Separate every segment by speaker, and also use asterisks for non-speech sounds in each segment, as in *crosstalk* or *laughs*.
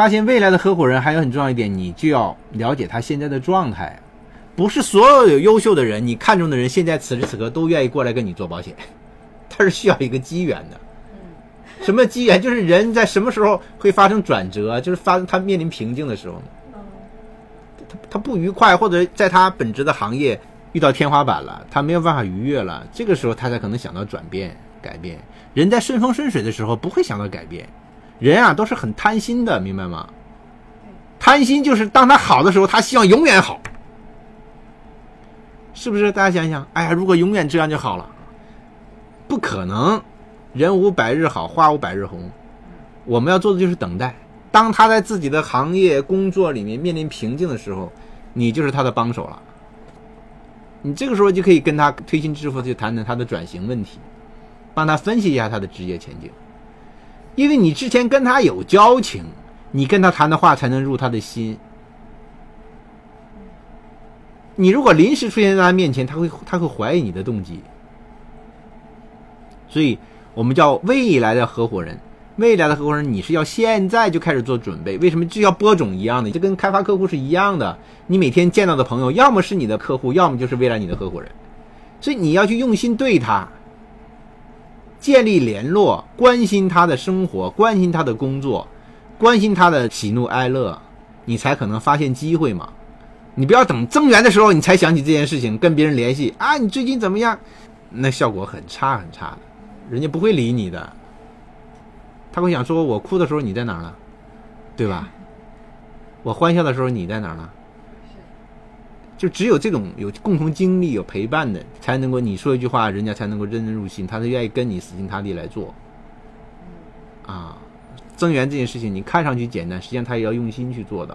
Speaker 1: 发现未来的合伙人还有很重要一点，你就要了解他现在的状态。不是所有有优秀的人，你看中的人，现在此时此刻都愿意过来跟你做保险，他是需要一个机缘的。什么机缘？就是人在什么时候会发生转折？就是发他面临瓶颈的时候呢？他他不愉快，或者在他本职的行业遇到天花板了，他没有办法逾越了，这个时候他才可能想到转变、改变。人在顺风顺水的时候不会想到改变，人啊都是很贪心的，明白吗？贪心就是当他好的时候，他希望永远好，是不是？大家想想，哎呀，如果永远这样就好了，不可能。人无百日好，花无百日红。我们要做的就是等待。当他在自己的行业工作里面面临瓶颈的时候，你就是他的帮手了。你这个时候就可以跟他推心置腹去谈谈他的转型问题，帮他分析一下他的职业前景。因为你之前跟他有交情，你跟他谈的话才能入他的心。你如果临时出现在他面前，他会他会怀疑你的动机。所以。我们叫未来的合伙人，未来的合伙人，你是要现在就开始做准备。为什么就要播种一样的？就跟开发客户是一样的。你每天见到的朋友，要么是你的客户，要么就是未来你的合伙人。所以你要去用心对他，建立联络，关心他的生活，关心他的工作，关心他的喜怒哀乐，你才可能发现机会嘛。你不要等增援的时候你才想起这件事情，跟别人联系啊，你最近怎么样？那效果很差很差的。人家不会理你的，他会想说：“我哭的时候你在哪儿呢？对吧？我欢笑的时候你在哪儿呢？”就只有这种有共同经历、有陪伴的，才能够你说一句话，人家才能够认真入心，他是愿意跟你死心塌地来做。啊，增援这件事情，你看上去简单，实际上他也要用心去做的。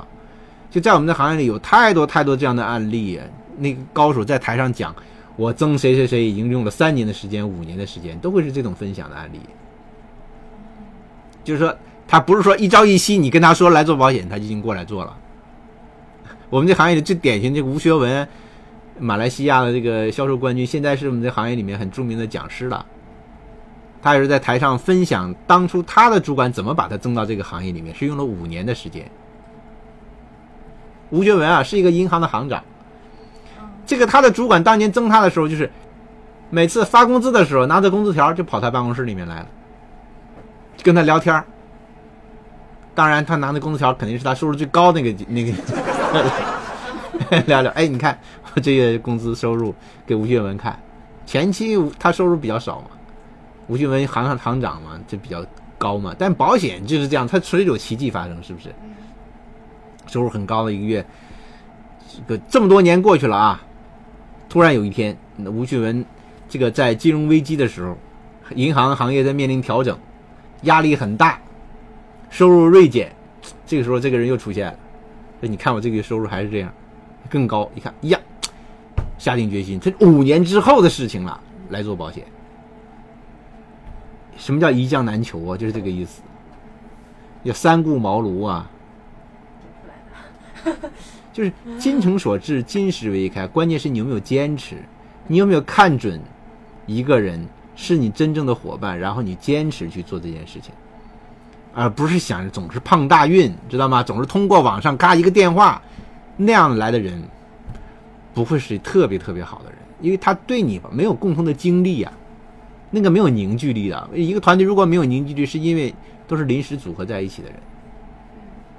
Speaker 1: 就在我们的行业里，有太多太多这样的案例，那个高手在台上讲。我增谁谁谁已经用了三年的时间、五年的时间，都会是这种分享的案例。就是说，他不是说一朝一夕，你跟他说来做保险，他就已经过来做了。我们这行业里最典型，这个吴学文，马来西亚的这个销售冠军，现在是我们这行业里面很著名的讲师了。他也是在台上分享当初他的主管怎么把他增到这个行业里面，是用了五年的时间。吴学文啊，是一个银行的行长。这个他的主管当年增他的时候，就是每次发工资的时候，拿着工资条就跑他办公室里面来了，跟他聊天当然，他拿的工资条肯定是他收入最高那个那个 *laughs* 聊聊。哎，你看我这个工资收入给吴学文看，前期他收入比较少嘛，吴学文行行长嘛，就比较高嘛。但保险就是这样，它随时有奇迹发生，是不是？收入很高的一个月，这个这么多年过去了啊。突然有一天，吴旭文这个在金融危机的时候，银行行业在面临调整，压力很大，收入锐减。这个时候，这个人又出现了。说：“你看我这个月收入还是这样，更高。一看，呀，下定决心，这五年之后的事情了，来做保险。什么叫一将难求啊？就是这个意思。要三顾茅庐啊。”就是精诚所至，金石为开。关键是你有没有坚持，你有没有看准一个人是你真正的伙伴，然后你坚持去做这件事情，而不是想着总是碰大运，知道吗？总是通过网上嘎一个电话那样来的人，不会是特别特别好的人，因为他对你没有共同的经历呀，那个没有凝聚力的。一个团队如果没有凝聚力，是因为都是临时组合在一起的人。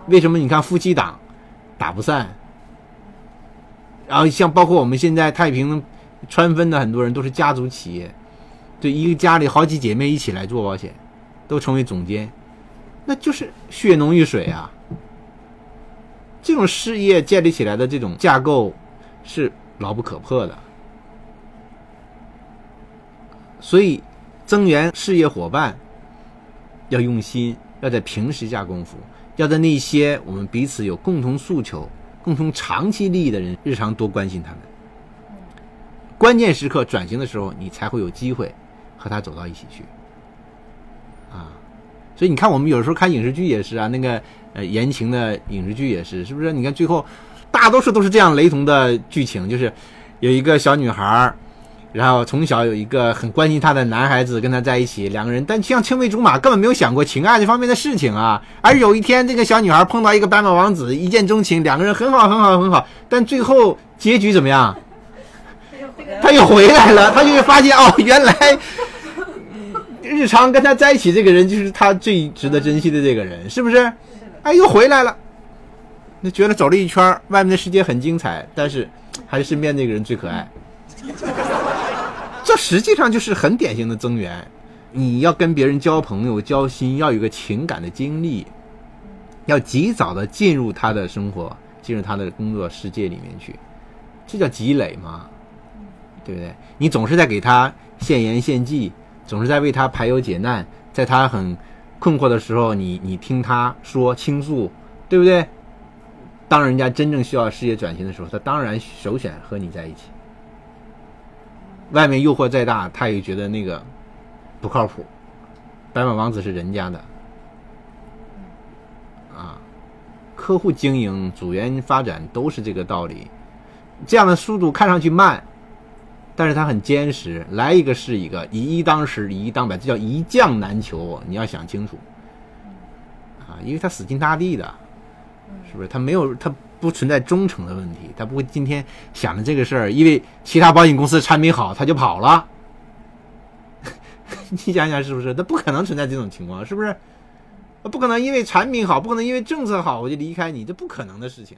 Speaker 1: 为什么？你看夫妻档打不散。然后像包括我们现在太平川分的很多人都是家族企业，对一个家里好几姐妹一起来做保险，都成为总监，那就是血浓于水啊。这种事业建立起来的这种架构是牢不可破的。所以增援事业伙伴要用心，要在平时下功夫，要在那些我们彼此有共同诉求、共同长期利益的人，日常多关心他们。关键时刻转型的时候，你才会有机会和他走到一起去。啊，所以你看，我们有时候看影视剧也是啊，那个呃言情的影视剧也是，是不是？你看最后大多数都是这样雷同的剧情，就是有一个小女孩，然后从小有一个很关心她的男孩子跟她在一起，两个人但像青梅竹马，根本没有想过情爱这方面的事情啊。而有一天，这个小女孩碰到一个白马王子，一见钟情，两个人很好很好很好，但最后结局怎么样？他又回来了，他就会发现哦，原来日常跟他在一起这个人就是他最值得珍惜的这个人，是不是？哎，又回来了。那觉得走了一圈，外面的世界很精彩，但是还是身边那个人最可爱。这实际上就是很典型的增援。你要跟别人交朋友、交心，要有个情感的经历，要及早的进入他的生活，进入他的工作世界里面去，这叫积累嘛。对不对？你总是在给他献言献计，总是在为他排忧解难，在他很困惑的时候，你你听他说倾诉，对不对？当人家真正需要事业转型的时候，他当然首选和你在一起。外面诱惑再大，他也觉得那个不靠谱。白马王子是人家的，啊，客户经营、组员发展都是这个道理。这样的速度看上去慢。但是他很坚实，来一个是一个，以一当十，以一当百，这叫一将难求。你要想清楚，啊，因为他死心塌地的，是不是？他没有，他不存在忠诚的问题，他不会今天想着这个事儿，因为其他保险公司产品好，他就跑了。*laughs* 你想想是不是？他不可能存在这种情况，是不是？不可能因为产品好，不可能因为政策好，我就离开你，这不可能的事情。